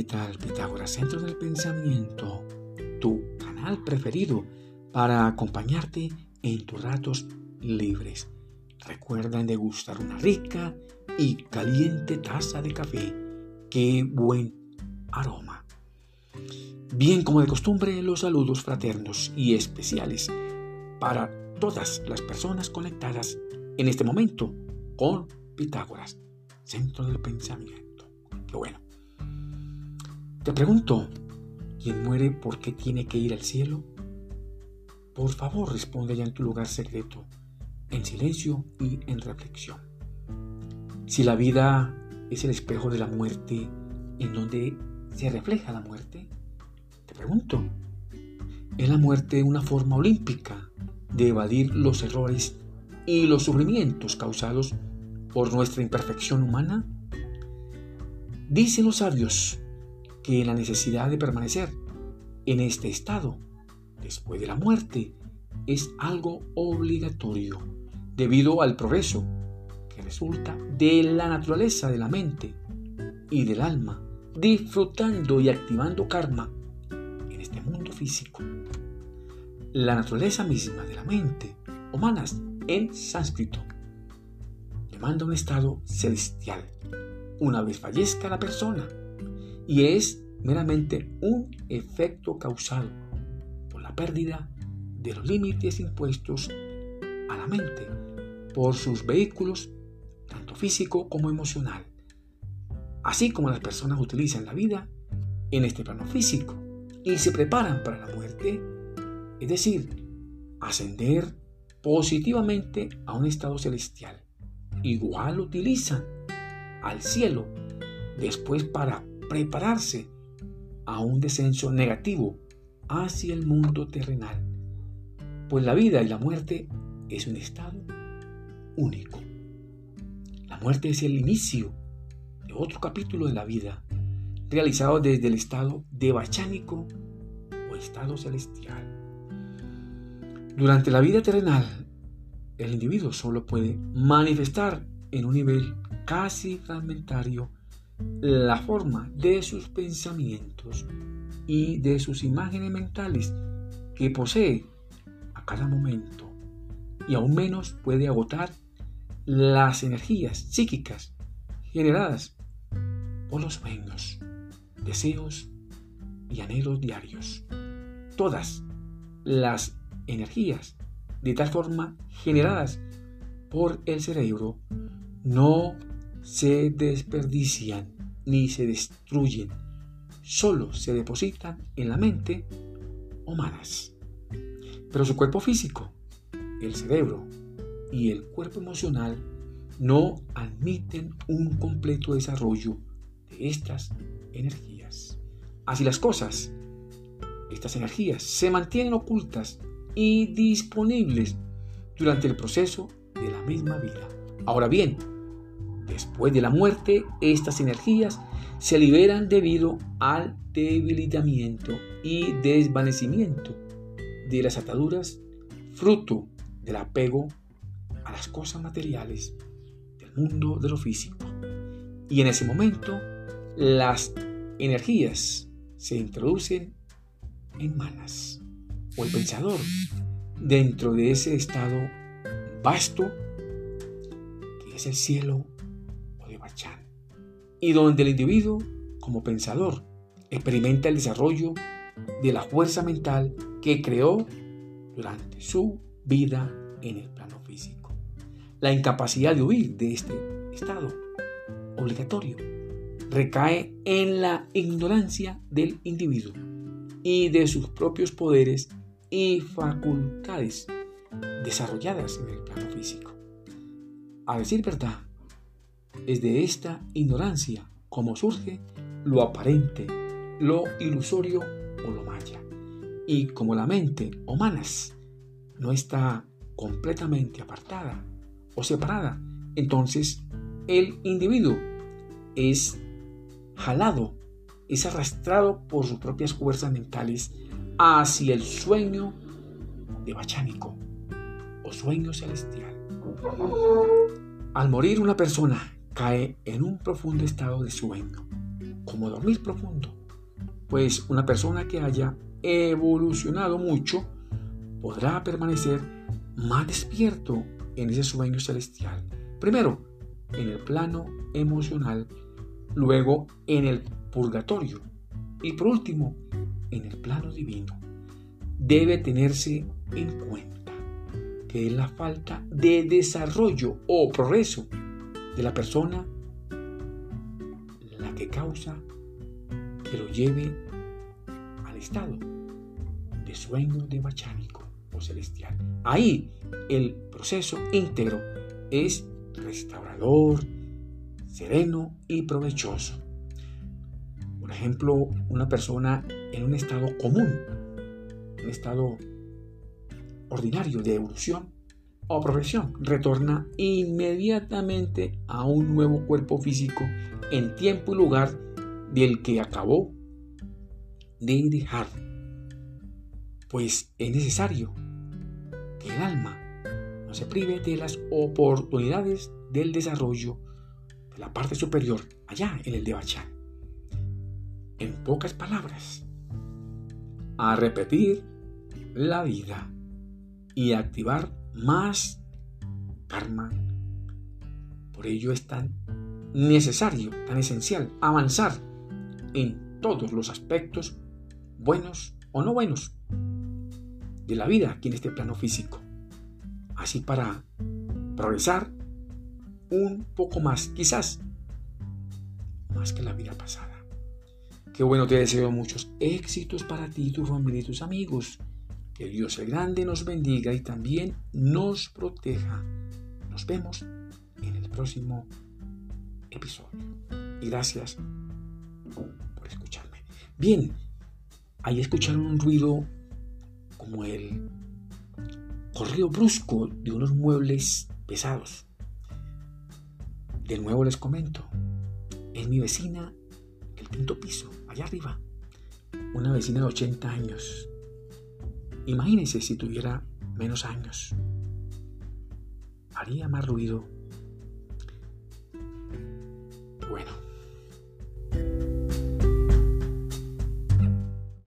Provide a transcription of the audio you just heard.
¿qué tal Pitágoras? Centro del Pensamiento, tu canal preferido para acompañarte en tus ratos libres. Recuerda degustar una rica y caliente taza de café. ¡Qué buen aroma! Bien, como de costumbre, los saludos fraternos y especiales para todas las personas conectadas en este momento con Pitágoras, centro del pensamiento. Qué bueno. Te pregunto, ¿quién muere por qué tiene que ir al cielo? Por favor, responde ya en tu lugar secreto, en silencio y en reflexión. Si la vida es el espejo de la muerte, ¿en donde se refleja la muerte? Te pregunto, ¿es la muerte una forma olímpica de evadir los errores y los sufrimientos causados por nuestra imperfección humana? Dicen los sabios que la necesidad de permanecer en este estado después de la muerte es algo obligatorio debido al progreso que resulta de la naturaleza de la mente y del alma, disfrutando y activando karma en este mundo físico. La naturaleza misma de la mente, humanas en sánscrito, demanda un estado celestial una vez fallezca la persona y es meramente un efecto causado por la pérdida de los límites impuestos a la mente por sus vehículos, tanto físico como emocional, así como las personas utilizan la vida en este plano físico y se preparan para la muerte, es decir, ascender positivamente a un estado celestial. Igual utilizan al cielo después para prepararse a un descenso negativo hacia el mundo terrenal. Pues la vida y la muerte es un estado único. La muerte es el inicio de otro capítulo de la vida, realizado desde el estado devachánico o estado celestial. Durante la vida terrenal, el individuo solo puede manifestar en un nivel casi fragmentario la forma de sus pensamientos y de sus imágenes mentales que posee a cada momento y aún menos puede agotar las energías psíquicas generadas por los sueños, deseos y anhelos diarios. Todas las energías de tal forma generadas por el cerebro no se desperdician ni se destruyen, solo se depositan en la mente humanas. Pero su cuerpo físico, el cerebro y el cuerpo emocional no admiten un completo desarrollo de estas energías. Así las cosas, estas energías se mantienen ocultas y disponibles durante el proceso de la misma vida. Ahora bien, después de la muerte, estas energías se liberan debido al debilitamiento y desvanecimiento de las ataduras fruto del apego a las cosas materiales del mundo de lo físico. Y en ese momento las energías se introducen en manas o el pensador dentro de ese estado vasto que es el cielo y donde el individuo como pensador experimenta el desarrollo de la fuerza mental que creó durante su vida en el plano físico. La incapacidad de huir de este estado obligatorio recae en la ignorancia del individuo y de sus propios poderes y facultades desarrolladas en el plano físico. A decir verdad, es de esta ignorancia como surge lo aparente, lo ilusorio o lo maya. Y como la mente humana no está completamente apartada o separada, entonces el individuo es jalado, es arrastrado por sus propias fuerzas mentales hacia el sueño de bachánico o sueño celestial. Al morir una persona cae en un profundo estado de sueño, como dormir profundo. Pues una persona que haya evolucionado mucho podrá permanecer más despierto en ese sueño celestial. Primero, en el plano emocional, luego en el purgatorio y por último, en el plano divino. Debe tenerse en cuenta que es la falta de desarrollo o progreso de la persona la que causa que lo lleve al estado de sueño de bachánico o celestial. Ahí el proceso íntegro es restaurador, sereno y provechoso. Por ejemplo, una persona en un estado común, un estado ordinario de evolución o progresión, retorna inmediatamente a un nuevo cuerpo físico en tiempo y lugar del que acabó de dejar. Pues es necesario que el alma no se prive de las oportunidades del desarrollo de la parte superior, allá en el Devachan. En pocas palabras, a repetir la vida y activar más karma. Por ello es tan necesario, tan esencial, avanzar en todos los aspectos, buenos o no buenos, de la vida aquí en este plano físico. Así para progresar un poco más, quizás más que la vida pasada. Qué bueno, te deseo muchos éxitos para ti, tu familia y tus amigos. Que Dios el Grande nos bendiga y también nos proteja. Nos vemos en el próximo episodio. Y gracias por escucharme. Bien, ahí escucharon un ruido como el corrido brusco de unos muebles pesados. De nuevo les comento, es mi vecina el quinto piso, allá arriba, una vecina de 80 años. Imagínense si tuviera menos años. Haría más ruido.